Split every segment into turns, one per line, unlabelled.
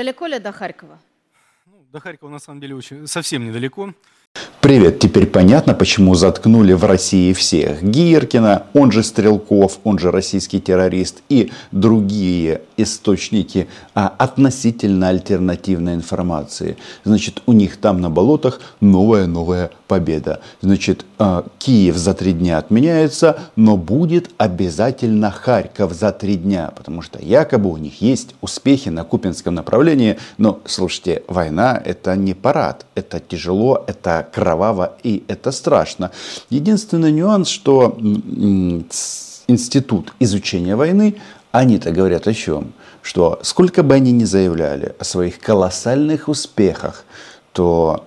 Далеко ли до Харькова?
Ну, до Харькова на самом деле очень, совсем недалеко.
Привет, теперь понятно, почему заткнули в России всех. Гиркина, он же Стрелков, он же российский террорист и другие источники а, относительно альтернативной информации. Значит, у них там на болотах новая-новая победа. Значит, а, Киев за три дня отменяется, но будет обязательно Харьков за три дня, потому что якобы у них есть успехи на Купинском направлении. Но, слушайте, война это не парад, это тяжело, это кроваво и это страшно. Единственный нюанс, что институт изучения войны, они-то говорят о чем? Что сколько бы они ни заявляли о своих колоссальных успехах, то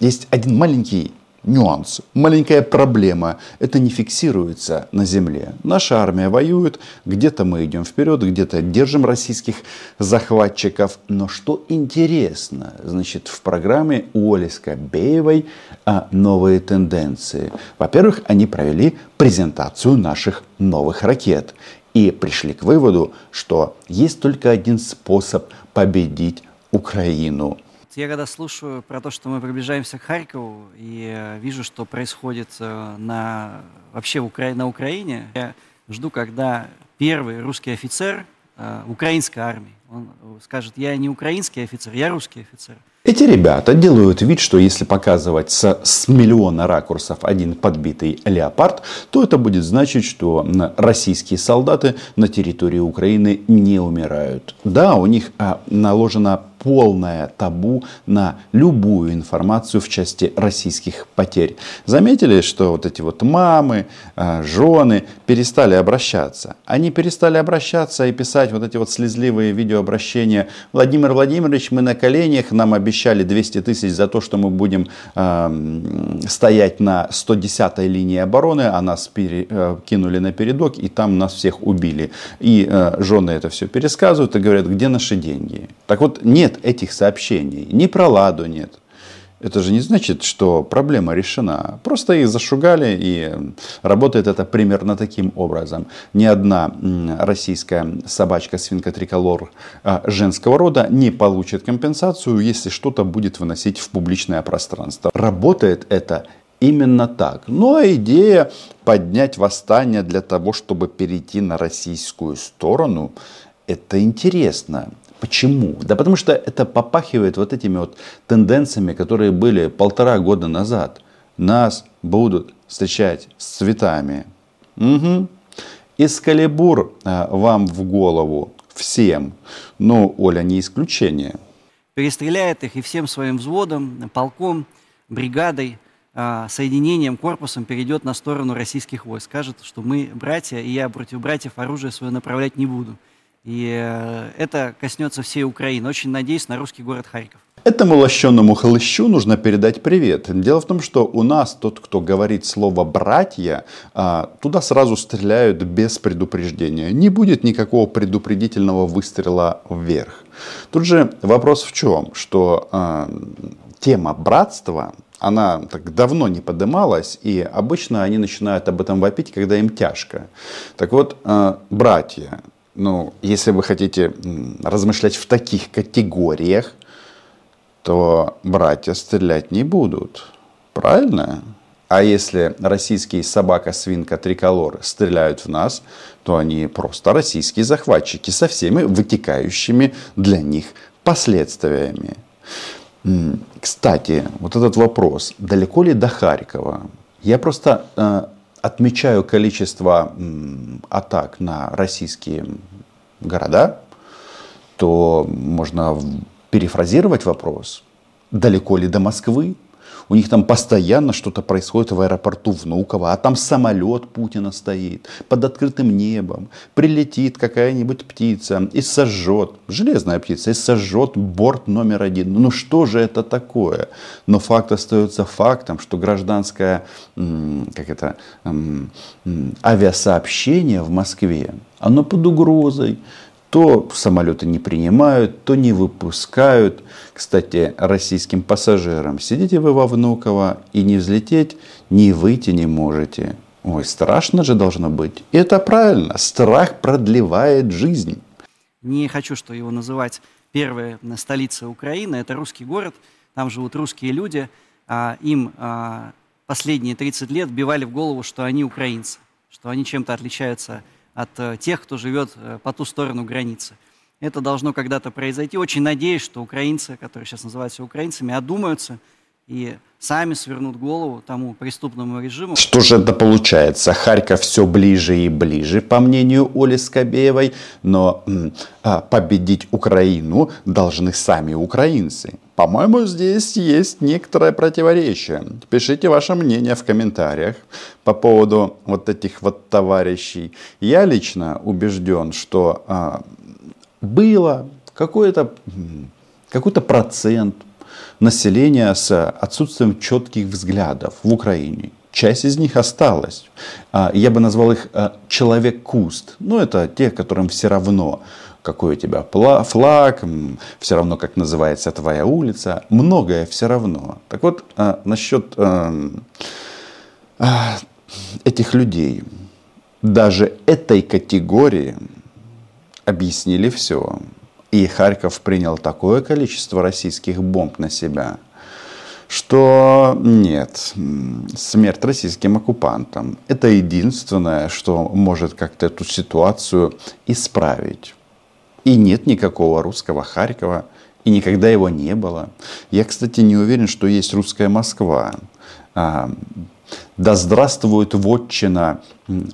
есть один маленький нюанс, маленькая проблема. Это не фиксируется на земле. Наша армия воюет, где-то мы идем вперед, где-то держим российских захватчиков. Но что интересно, значит, в программе у Оли Скобеевой а, новые тенденции. Во-первых, они провели презентацию наших новых ракет и пришли к выводу, что есть только один способ победить Украину –
я когда слушаю про то, что мы приближаемся к Харькову и э, вижу, что происходит э, на, вообще в Укра... на Украине, я жду, когда первый русский офицер э, украинской армии, он скажет, я не украинский офицер, я русский офицер.
Эти ребята делают вид, что если показывать с, с миллиона ракурсов один подбитый леопард, то это будет значить, что российские солдаты на территории Украины не умирают. Да, у них а, наложено полное табу на любую информацию в части российских потерь. Заметили, что вот эти вот мамы, а, жены перестали обращаться. Они перестали обращаться и писать вот эти вот слезливые видеообращения. Владимир Владимирович, мы на коленях, нам обещали 200 тысяч за то, что мы будем э, стоять на 110-й линии обороны, а нас э, кинули на передок и там нас всех убили. И э, жены это все пересказывают и говорят, где наши деньги? Так вот, нет этих сообщений, ни про Ладу нет. Это же не значит, что проблема решена. Просто их зашугали, и работает это примерно таким образом. Ни одна российская собачка свинка триколор а, женского рода не получит компенсацию, если что-то будет выносить в публичное пространство. Работает это именно так. Ну а идея поднять восстание для того, чтобы перейти на российскую сторону, это интересно. Почему? Да потому что это попахивает вот этими вот тенденциями, которые были полтора года назад. Нас будут встречать с цветами. Угу. Эскалибур а, вам в голову всем. Но Оля не исключение.
Перестреляет их и всем своим взводом, полком, бригадой, а, соединением, корпусом перейдет на сторону российских войск. Скажет, что мы братья, и я против братьев оружие свое направлять не буду. И э, это коснется всей Украины. Очень надеюсь на русский город Харьков.
Этому лощенному хлыщу нужно передать привет. Дело в том, что у нас тот, кто говорит слово «братья», а, туда сразу стреляют без предупреждения. Не будет никакого предупредительного выстрела вверх. Тут же вопрос в чем? Что а, тема братства, она так давно не поднималась, и обычно они начинают об этом вопить, когда им тяжко. Так вот, а, братья, ну, если вы хотите размышлять в таких категориях, то братья стрелять не будут. Правильно? А если российские собака-свинка триколор стреляют в нас, то они просто российские захватчики со всеми вытекающими для них последствиями. Кстати, вот этот вопрос, далеко ли до Харькова? Я просто э, отмечаю количество атак на российские города, то можно перефразировать вопрос, далеко ли до Москвы? У них там постоянно что-то происходит в аэропорту Внуково, а там самолет Путина стоит под открытым небом. Прилетит какая-нибудь птица и сожжет, железная птица, и сожжет борт номер один. Ну что же это такое? Но факт остается фактом, что гражданское как это, авиасообщение в Москве, оно под угрозой то самолеты не принимают, то не выпускают. Кстати, российским пассажирам, сидите вы во Внуково и не взлететь, не выйти не можете. Ой, страшно же должно быть. И это правильно. Страх продлевает жизнь.
Не хочу, что его называть первая столица Украины, это русский город, там живут русские люди, а, им а, последние 30 лет вбивали в голову, что они украинцы, что они чем-то отличаются от э, тех, кто живет э, по ту сторону границы. Это должно когда-то произойти. Очень надеюсь, что украинцы, которые сейчас называются украинцами, одумаются и сами свернут голову тому преступному режиму.
Что же это получается? Харьков все ближе и ближе, по мнению Оли Скобеевой, но а, победить Украину должны сами украинцы. По-моему, здесь есть некоторое противоречие. Пишите ваше мнение в комментариях по поводу вот этих вот товарищей. Я лично убежден, что а, было какой-то какой-то процент населения с отсутствием четких взглядов в Украине. Часть из них осталась. А, я бы назвал их а, человек-куст. Ну, это те, которым все равно, какой у тебя флаг, все равно, как называется твоя улица. Многое все равно. Так вот, а, насчет этих людей, даже этой категории объяснили все. И Харьков принял такое количество российских бомб на себя, что нет, смерть российским оккупантам – это единственное, что может как-то эту ситуацию исправить. И нет никакого русского Харькова, и никогда его не было. Я, кстати, не уверен, что есть русская Москва. А, да здравствует вотчина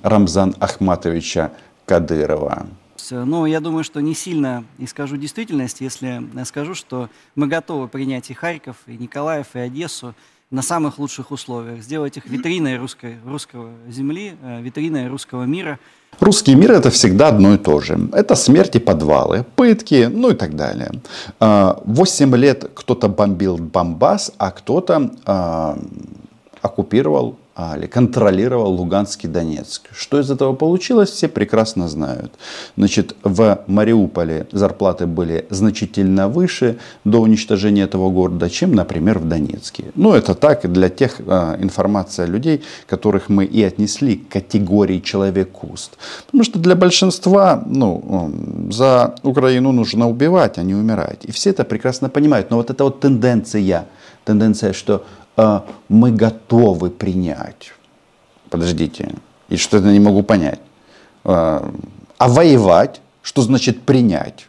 Рамзан Ахматовича Кадырова.
Но ну, я думаю, что не сильно искажу действительность, если скажу, что мы готовы принять и Харьков, и Николаев, и Одессу на самых лучших условиях, сделать их витриной русской, русского земли, э, витриной русского мира.
Русский мир это всегда одно и то же. Это смерти подвалы, пытки, ну и так далее. А, восемь лет кто-то бомбил Бомбас, а кто-то а, оккупировал или контролировал Луганский Донецк. Что из этого получилось, все прекрасно знают. Значит, в Мариуполе зарплаты были значительно выше до уничтожения этого города, чем, например, в Донецке. Ну, это так для тех э, информация людей, которых мы и отнесли к категории человек-куст. Потому что для большинства, ну, за Украину нужно убивать, а не умирать. И все это прекрасно понимают. Но вот эта вот тенденция, тенденция, что мы готовы принять. Подождите, и что-то не могу понять. А, а воевать, что значит принять?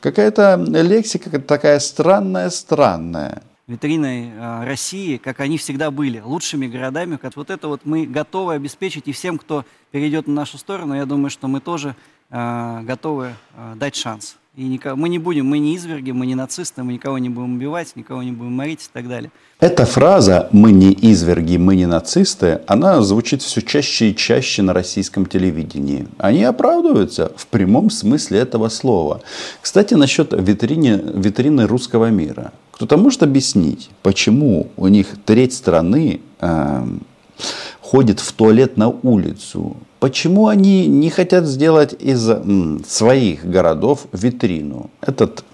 Какая-то лексика такая странная, странная.
Витриной э, России, как они всегда были, лучшими городами. Как вот это вот мы готовы обеспечить и всем, кто перейдет на нашу сторону, я думаю, что мы тоже готовы дать шанс. И никого, мы не будем, мы не изверги, мы не нацисты, мы никого не будем убивать, никого не будем морить и так далее.
Эта фраза «мы не изверги, мы не нацисты», она звучит все чаще и чаще на российском телевидении. Они оправдываются в прямом смысле этого слова. Кстати, насчет витрины, витрины русского мира. Кто-то может объяснить, почему у них треть страны э, ходит в туалет на улицу, Почему они не хотят сделать из своих городов витрину? Этот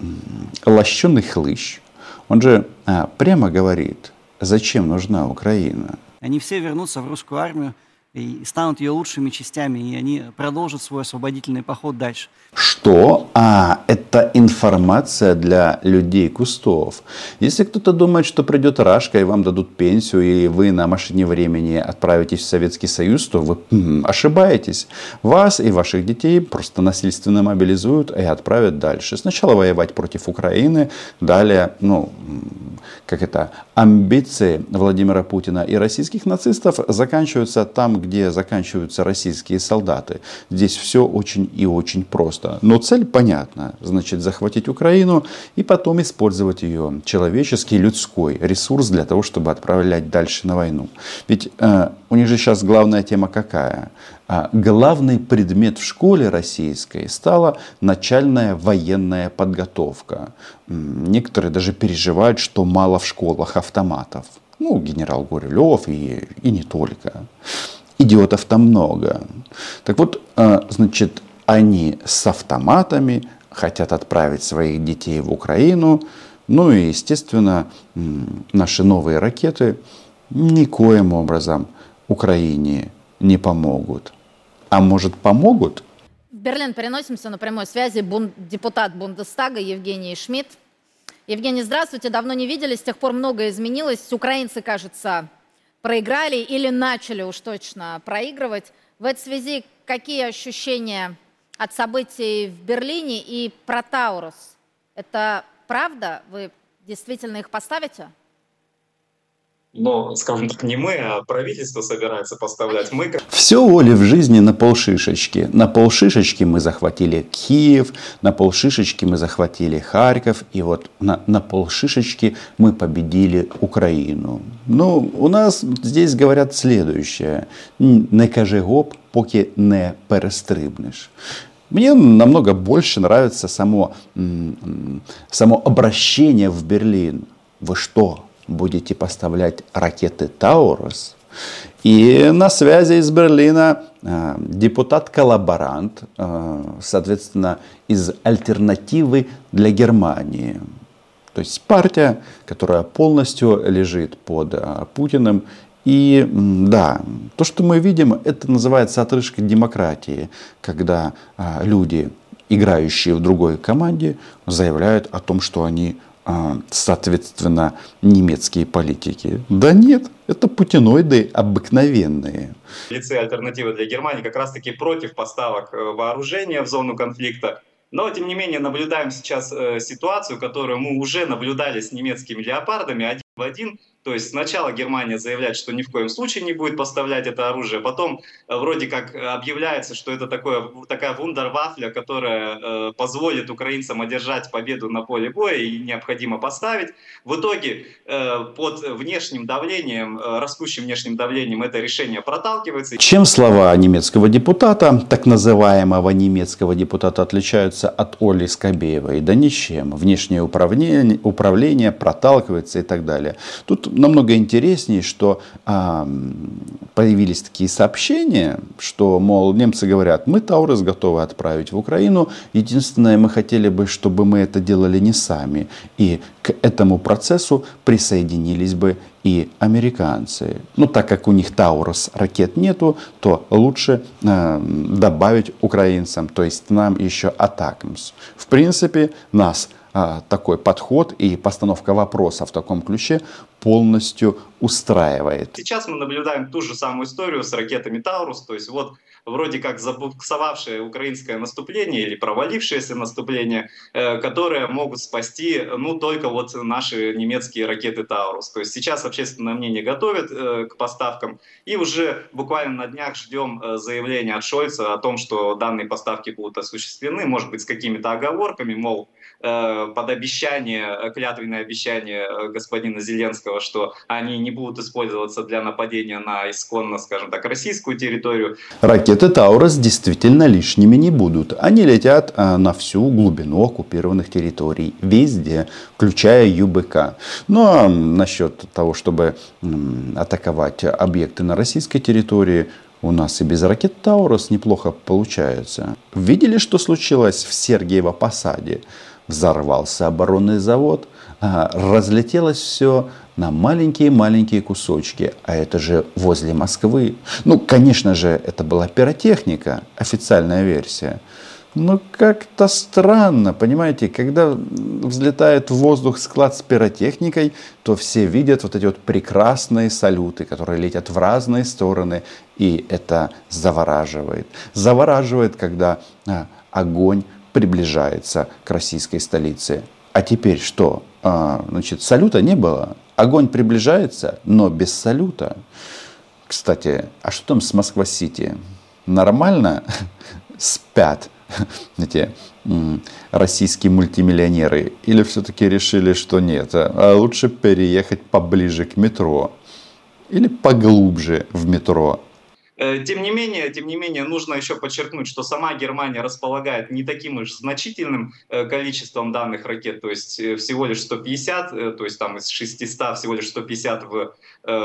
лощеный хлыщ, он же а, прямо говорит, зачем нужна Украина?
Они все вернутся в русскую армию, и станут ее лучшими частями, и они продолжат свой освободительный поход дальше.
Что? А, это информация для людей кустов. Если кто-то думает, что придет Рашка и вам дадут пенсию, и вы на машине времени отправитесь в Советский Союз, то вы м, ошибаетесь. Вас и ваших детей просто насильственно мобилизуют и отправят дальше. Сначала воевать против Украины, далее, ну, как это, амбиции Владимира Путина и российских нацистов заканчиваются там, где заканчиваются российские солдаты. Здесь все очень и очень просто. Но цель понятна. Значит, захватить Украину и потом использовать ее человеческий, людской ресурс для того, чтобы отправлять дальше на войну. Ведь э, у них же сейчас главная тема какая? А главный предмет в школе российской стала начальная военная подготовка. Некоторые даже переживают, что мало в школах автоматов. Ну, генерал Гурилев и, и не только идиотов там много. Так вот, э, значит, они с автоматами хотят отправить своих детей в Украину. Ну и, естественно, наши новые ракеты никоим образом Украине не помогут. А может помогут?
Берлин переносимся на прямой связи. Бун... Депутат Бундестага Евгений Шмидт. Евгений, здравствуйте. Давно не виделись, с тех пор многое изменилось. Украинцы, кажется, проиграли или начали уж точно проигрывать. В этой связи какие ощущения от событий в Берлине и про Таурус? Это правда? Вы действительно их поставите?
Но, скажем так, не мы, а правительство собирается поставлять. Мы.
Все воли в жизни на полшишечки. На полшишечки мы захватили Киев, на полшишечки мы захватили Харьков, и вот на, на полшишечки мы победили Украину. Ну, у нас здесь говорят следующее. Не кажи гоп, поки не перестрибнешь. Мне намного больше нравится само, само обращение в Берлин. Вы что, будете поставлять ракеты Таурус. И на связи из Берлина э, депутат-коллаборант, э, соответственно, из альтернативы для Германии. То есть партия, которая полностью лежит под э, Путиным. И да, то, что мы видим, это называется отрыжка демократии, когда люди, играющие в другой команде, заявляют о том, что они соответственно, немецкие политики. Да нет, это путиноиды обыкновенные.
Лице альтернативы для Германии как раз-таки против поставок э, вооружения в зону конфликта. Но, тем не менее, наблюдаем сейчас э, ситуацию, которую мы уже наблюдали с немецкими леопардами один в один – то есть сначала Германия заявляет, что ни в коем случае не будет поставлять это оружие, потом э, вроде как объявляется, что это такое, такая вундервафля, которая э, позволит украинцам одержать победу на поле боя и необходимо поставить. В итоге э, под внешним давлением, э, растущим внешним давлением это решение проталкивается.
Чем слова немецкого депутата, так называемого немецкого депутата, отличаются от Оли Скобеевой? Да ничем. Внешнее управление, управление проталкивается и так далее. Тут намного интереснее, что а, появились такие сообщения, что, мол, немцы говорят, мы Таурус готовы отправить в Украину, единственное, мы хотели бы, чтобы мы это делали не сами. И к этому процессу присоединились бы и американцы. Ну, так как у них Таурус ракет нету, то лучше э, добавить украинцам, то есть нам еще Атакмс. В принципе, нас такой подход и постановка вопроса в таком ключе полностью устраивает.
Сейчас мы наблюдаем ту же самую историю с ракетами Таурус, то есть вот вроде как забуксовавшее украинское наступление или провалившееся наступление, э, которые могут спасти, ну, только вот наши немецкие ракеты Таурус. То есть сейчас общественное мнение готовит э, к поставкам, и уже буквально на днях ждем э, заявления от Шольца о том, что данные поставки будут осуществлены, может быть, с какими-то оговорками, мол, под обещание, клятвенное обещание господина Зеленского, что они не будут использоваться для нападения на исконно, скажем так, российскую территорию.
Ракеты Таурус действительно лишними не будут. Они летят а, на всю глубину оккупированных территорий, везде, включая ЮБК. Ну а насчет того, чтобы атаковать объекты на российской территории, у нас и без ракет Таурус неплохо получается. Видели, что случилось в Сергиево Посаде? Взорвался оборонный завод, разлетелось все на маленькие-маленькие кусочки. А это же возле Москвы. Ну, конечно же, это была пиротехника, официальная версия. Но как-то странно, понимаете, когда взлетает в воздух склад с пиротехникой, то все видят вот эти вот прекрасные салюты, которые летят в разные стороны, и это завораживает. Завораживает, когда а, огонь приближается к российской столице. А теперь что? А, значит, салюта не было. Огонь приближается, но без салюта. Кстати, а что там с Москва-Сити? Нормально спят эти российские мультимиллионеры? Или все-таки решили, что нет, а лучше переехать поближе к метро? Или поглубже в метро?
Э, тем не менее, тем не менее, нужно еще подчеркнуть, что сама Германия располагает не таким уж значительным э, количеством данных ракет, то есть э, всего лишь 150, то есть там из 600 всего лишь 150 в,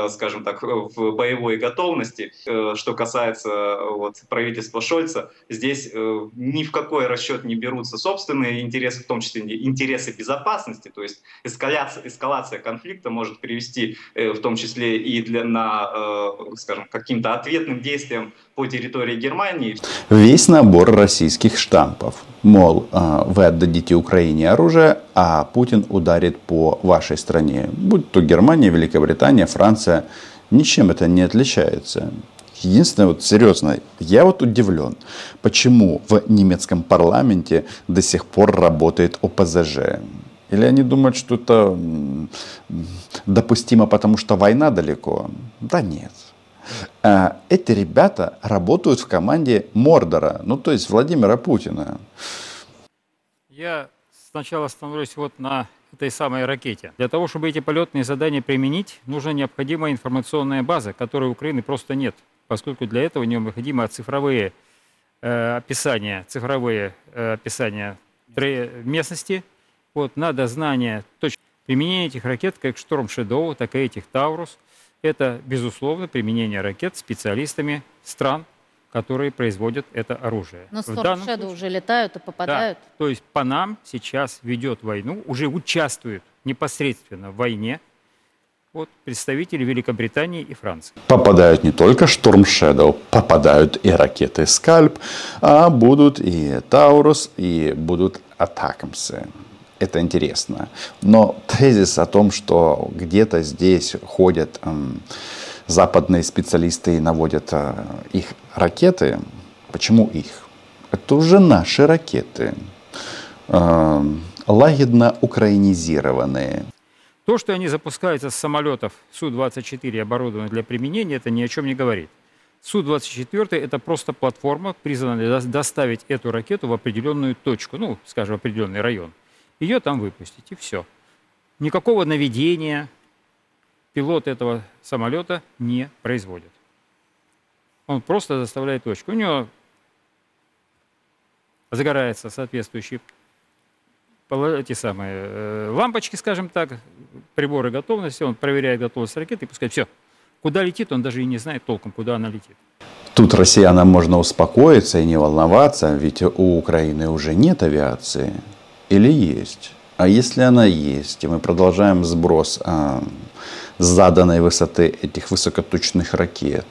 скажем так, в боевой готовности. Что касается вот, правительства Шольца, здесь ни в какой расчет не берутся собственные интересы, в том числе интересы безопасности, то есть эскаляция, эскалация конфликта может привести в том числе и для, на, скажем, каким-то ответным действиям действиям по территории Германии.
Весь набор российских штампов. Мол, а, вы отдадите Украине оружие, а Путин ударит по вашей стране. Будь то Германия, Великобритания, Франция. Ничем это не отличается. Единственное, вот серьезно, я вот удивлен, почему в немецком парламенте до сих пор работает ОПЗЖ. Или они думают, что это допустимо, потому что война далеко? Да нет. А, эти ребята работают в команде Мордора, ну то есть Владимира Путина.
Я сначала остановлюсь вот на этой самой ракете. Для того, чтобы эти полетные задания применить, нужна необходимая информационная база, которой у Украины просто нет поскольку для этого необходимо цифровые э, описания, цифровые э, описания местности. Вот, надо знание точно применение этих ракет, как Storm Shadow, так и этих Таурус. Это, безусловно, применение ракет специалистами стран, которые производят это оружие.
Но Storm уже летают и попадают.
Да, то есть по нам сейчас ведет войну, уже участвует непосредственно в войне от представителей Великобритании и Франции.
Попадают не только Storm Shadow, попадают и ракеты Скальп, а будут и Таурус, и будут Атакамсы. Это интересно. Но тезис о том, что где-то здесь ходят эм, западные специалисты и наводят э, их ракеты, почему их? Это уже наши ракеты, э, лагідно украинизированные.
То, что они запускаются с самолетов Су-24, оборудованных для применения, это ни о чем не говорит. Су-24 – это просто платформа, призванная доставить эту ракету в определенную точку, ну, скажем, определенный район. Ее там выпустить, и все. Никакого наведения пилот этого самолета не производит. Он просто заставляет точку. У него загорается соответствующий эти самые э, лампочки, скажем так, приборы готовности, он проверяет готовность ракеты и пускай все. Куда летит, он даже и не знает толком, куда она летит.
Тут россиянам можно успокоиться и не волноваться, ведь у Украины уже нет авиации. Или есть? А если она есть, и мы продолжаем сброс а, заданной высоты этих высокоточных ракет,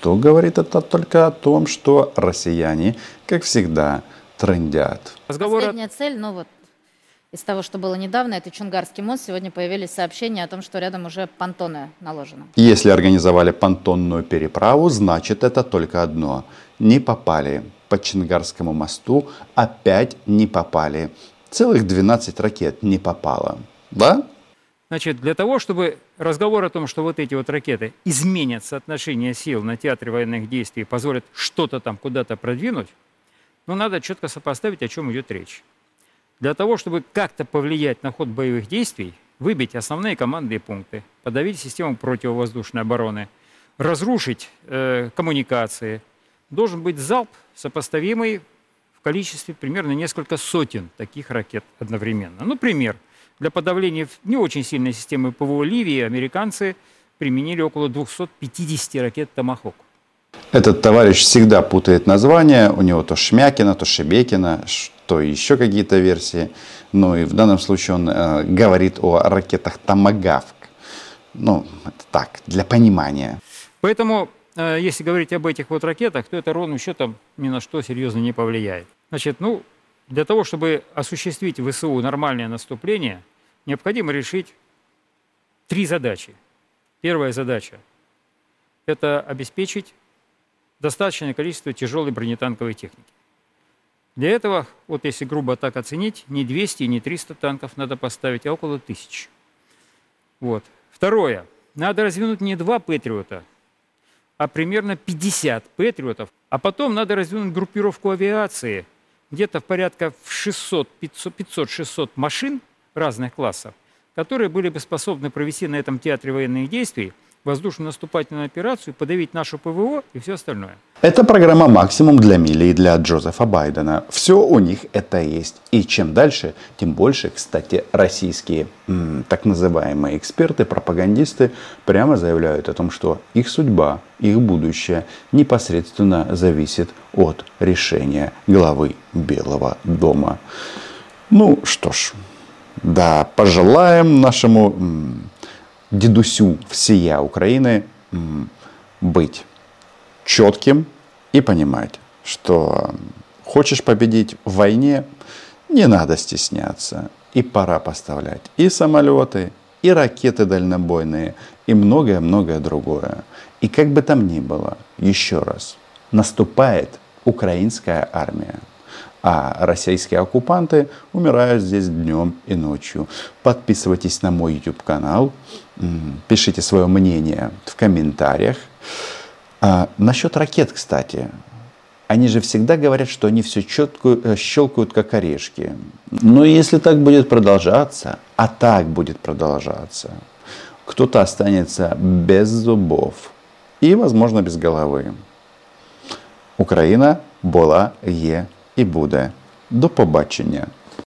то говорит это только о том, что россияне, как всегда, трендят.
Последняя цель, ну вот из того, что было недавно, это Чунгарский мост. Сегодня появились сообщения о том, что рядом уже понтоны наложены.
Если организовали понтонную переправу, значит это только одно. Не попали по Чунгарскому мосту, опять не попали. Целых 12 ракет не попало. Да?
Значит, для того, чтобы разговор о том, что вот эти вот ракеты изменят соотношение сил на театре военных действий, позволят что-то там куда-то продвинуть, ну, надо четко сопоставить, о чем идет речь. Для того, чтобы как-то повлиять на ход боевых действий, выбить основные командные пункты, подавить систему противовоздушной обороны, разрушить э, коммуникации, должен быть залп, сопоставимый в количестве примерно несколько сотен таких ракет одновременно. Ну, пример. Для подавления не очень сильной системы ПВО Ливии американцы применили около 250 ракет «Томахок».
Этот товарищ всегда путает названия. У него то Шмякина, то Шебекина, то еще какие-то версии. Ну и в данном случае он э, говорит о ракетах Томагавк. Ну, это так, для понимания.
Поэтому, если говорить об этих вот ракетах, то это ровным счетом ни на что серьезно не повлияет. Значит, ну, для того, чтобы осуществить ВСУ нормальное наступление, необходимо решить три задачи. Первая задача – это обеспечить достаточное количество тяжелой бронетанковой техники. Для этого, вот если грубо так оценить, не 200 и не 300 танков надо поставить, а около тысячи. Вот. Второе. Надо развернуть не два Патриота, а примерно 50 Патриотов. А потом надо развернуть группировку авиации, где-то в порядка 500-600 машин разных классов, которые были бы способны провести на этом театре военных действий воздушно-наступательную операцию, подавить нашу ПВО и все остальное.
Это программа «Максимум» для Милли и для Джозефа Байдена. Все у них это есть. И чем дальше, тем больше, кстати, российские м, так называемые эксперты, пропагандисты прямо заявляют о том, что их судьба, их будущее непосредственно зависит от решения главы Белого дома. Ну что ж, да, пожелаем нашему дедусю всея Украины быть четким и понимать, что хочешь победить в войне, не надо стесняться. И пора поставлять и самолеты, и ракеты дальнобойные, и многое-многое другое. И как бы там ни было, еще раз, наступает украинская армия. А российские оккупанты умирают здесь днем и ночью. Подписывайтесь на мой YouTube канал, пишите свое мнение в комментариях. А, насчет ракет, кстати, они же всегда говорят, что они все четко э, щелкают, как орешки. Но если так будет продолжаться, а так будет продолжаться, кто-то останется без зубов и, возможно, без головы. Україна була, є і буде. До побачення.